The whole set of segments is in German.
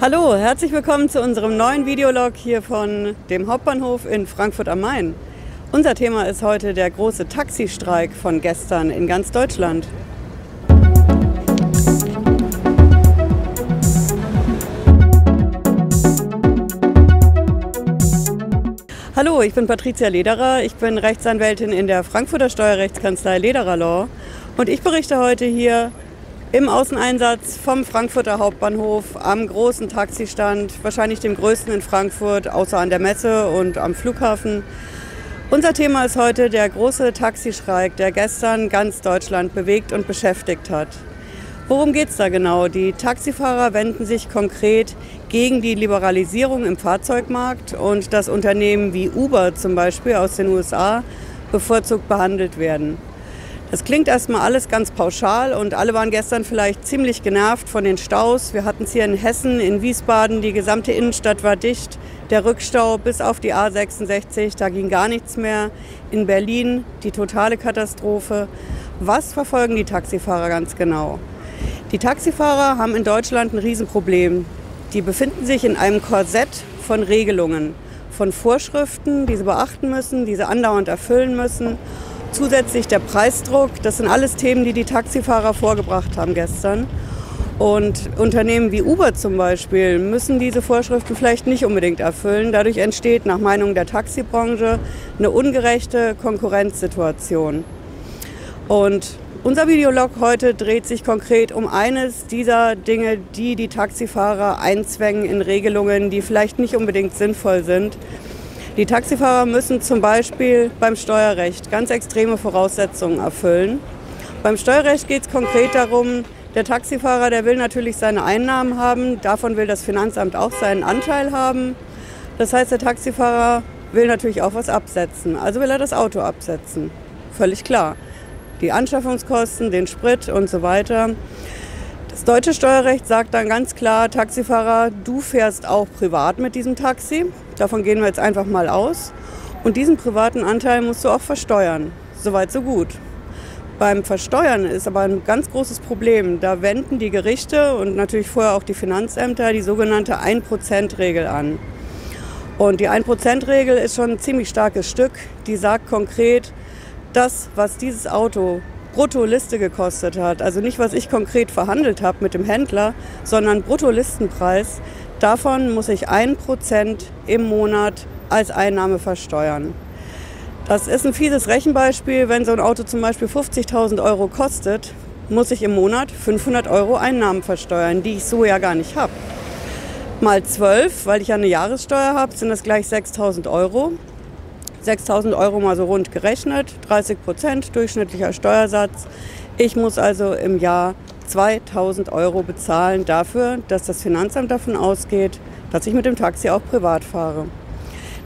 Hallo, herzlich willkommen zu unserem neuen Videolog hier von dem Hauptbahnhof in Frankfurt am Main. Unser Thema ist heute der große Taxistreik von gestern in ganz Deutschland. Hallo, ich bin Patricia Lederer. Ich bin Rechtsanwältin in der Frankfurter Steuerrechtskanzlei Lederer Law und ich berichte heute hier im Außeneinsatz vom Frankfurter Hauptbahnhof am großen Taxistand, wahrscheinlich dem größten in Frankfurt, außer an der Messe und am Flughafen. Unser Thema ist heute der große Taxischreik, der gestern ganz Deutschland bewegt und beschäftigt hat. Worum geht es da genau? Die Taxifahrer wenden sich konkret gegen die Liberalisierung im Fahrzeugmarkt und dass Unternehmen wie Uber zum Beispiel aus den USA bevorzugt behandelt werden. Das klingt erstmal alles ganz pauschal und alle waren gestern vielleicht ziemlich genervt von den Staus. Wir hatten es hier in Hessen, in Wiesbaden, die gesamte Innenstadt war dicht. Der Rückstau bis auf die A66, da ging gar nichts mehr. In Berlin die totale Katastrophe. Was verfolgen die Taxifahrer ganz genau? Die Taxifahrer haben in Deutschland ein Riesenproblem. Die befinden sich in einem Korsett von Regelungen, von Vorschriften, die sie beachten müssen, die sie andauernd erfüllen müssen Zusätzlich der Preisdruck, das sind alles Themen, die die Taxifahrer vorgebracht haben gestern. Und Unternehmen wie Uber zum Beispiel müssen diese Vorschriften vielleicht nicht unbedingt erfüllen. Dadurch entsteht nach Meinung der Taxibranche eine ungerechte Konkurrenzsituation. Und unser Videolog heute dreht sich konkret um eines dieser Dinge, die die Taxifahrer einzwängen in Regelungen, die vielleicht nicht unbedingt sinnvoll sind. Die Taxifahrer müssen zum Beispiel beim Steuerrecht ganz extreme Voraussetzungen erfüllen. Beim Steuerrecht geht es konkret darum, der Taxifahrer, der will natürlich seine Einnahmen haben, davon will das Finanzamt auch seinen Anteil haben. Das heißt, der Taxifahrer will natürlich auch was absetzen, also will er das Auto absetzen. Völlig klar. Die Anschaffungskosten, den Sprit und so weiter. Das deutsche Steuerrecht sagt dann ganz klar, Taxifahrer, du fährst auch privat mit diesem Taxi. Davon gehen wir jetzt einfach mal aus. Und diesen privaten Anteil musst du auch versteuern. Soweit, so gut. Beim Versteuern ist aber ein ganz großes Problem. Da wenden die Gerichte und natürlich vorher auch die Finanzämter die sogenannte 1%-Regel an. Und die 1%-Regel ist schon ein ziemlich starkes Stück. Die sagt konkret, das, was dieses Auto brutto Liste gekostet hat, also nicht, was ich konkret verhandelt habe mit dem Händler, sondern Brutto-Listenpreis, Davon muss ich ein Prozent im Monat als Einnahme versteuern. Das ist ein fieses Rechenbeispiel. Wenn so ein Auto zum Beispiel 50.000 Euro kostet, muss ich im Monat 500 Euro Einnahmen versteuern, die ich so ja gar nicht habe. Mal 12, weil ich ja eine Jahressteuer habe, sind das gleich 6.000 Euro. 6.000 Euro mal so rund gerechnet, 30 Prozent durchschnittlicher Steuersatz. Ich muss also im Jahr 2000 Euro bezahlen dafür, dass das Finanzamt davon ausgeht, dass ich mit dem Taxi auch privat fahre.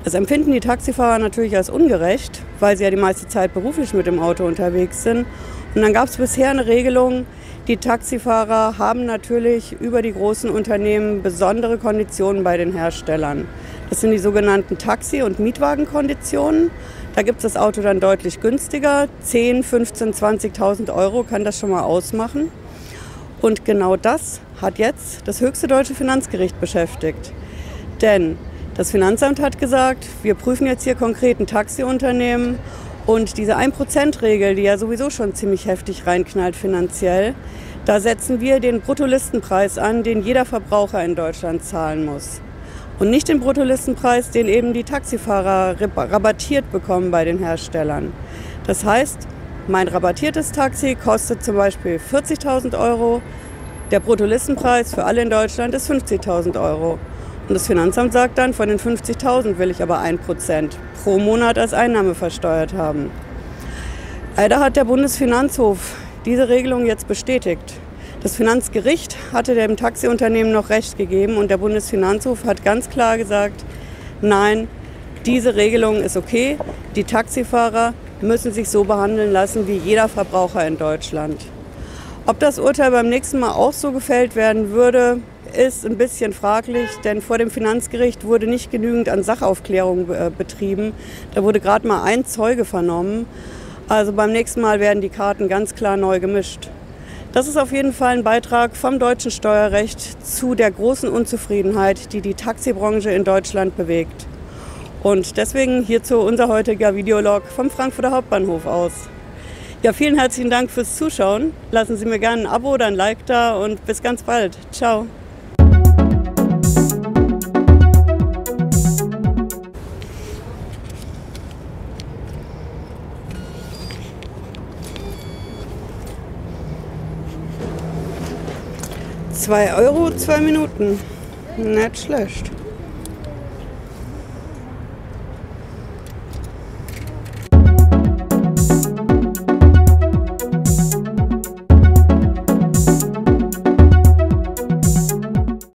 Das empfinden die Taxifahrer natürlich als ungerecht, weil sie ja die meiste Zeit beruflich mit dem Auto unterwegs sind. Und dann gab es bisher eine Regelung, die Taxifahrer haben natürlich über die großen Unternehmen besondere Konditionen bei den Herstellern. Das sind die sogenannten Taxi- und Mietwagenkonditionen. Da gibt es das Auto dann deutlich günstiger. 10, 15, 20.000 Euro kann das schon mal ausmachen. Und genau das hat jetzt das höchste deutsche Finanzgericht beschäftigt. Denn das Finanzamt hat gesagt, wir prüfen jetzt hier konkret ein Taxiunternehmen und diese 1%-Regel, die ja sowieso schon ziemlich heftig reinknallt finanziell, da setzen wir den Bruttolistenpreis an, den jeder Verbraucher in Deutschland zahlen muss. Und nicht den Bruttolistenpreis, den eben die Taxifahrer rabattiert bekommen bei den Herstellern. Das heißt, mein rabattiertes Taxi kostet zum Beispiel 40.000 Euro. Der Bruttolistenpreis für alle in Deutschland ist 50.000 Euro. Und das Finanzamt sagt dann, von den 50.000 will ich aber 1% pro Monat als Einnahme versteuert haben. Leider hat der Bundesfinanzhof diese Regelung jetzt bestätigt. Das Finanzgericht hatte dem Taxiunternehmen noch Recht gegeben und der Bundesfinanzhof hat ganz klar gesagt, nein, diese Regelung ist okay. Die Taxifahrer müssen sich so behandeln lassen wie jeder Verbraucher in Deutschland. Ob das Urteil beim nächsten Mal auch so gefällt werden würde, ist ein bisschen fraglich, denn vor dem Finanzgericht wurde nicht genügend an Sachaufklärung äh, betrieben. Da wurde gerade mal ein Zeuge vernommen. Also beim nächsten Mal werden die Karten ganz klar neu gemischt. Das ist auf jeden Fall ein Beitrag vom deutschen Steuerrecht zu der großen Unzufriedenheit, die die Taxibranche in Deutschland bewegt. Und deswegen hierzu unser heutiger Videolog vom Frankfurter Hauptbahnhof aus. Ja, vielen herzlichen Dank fürs Zuschauen. Lassen Sie mir gerne ein Abo oder ein Like da und bis ganz bald. Ciao. Zwei Euro, zwei Minuten. Nicht schlecht.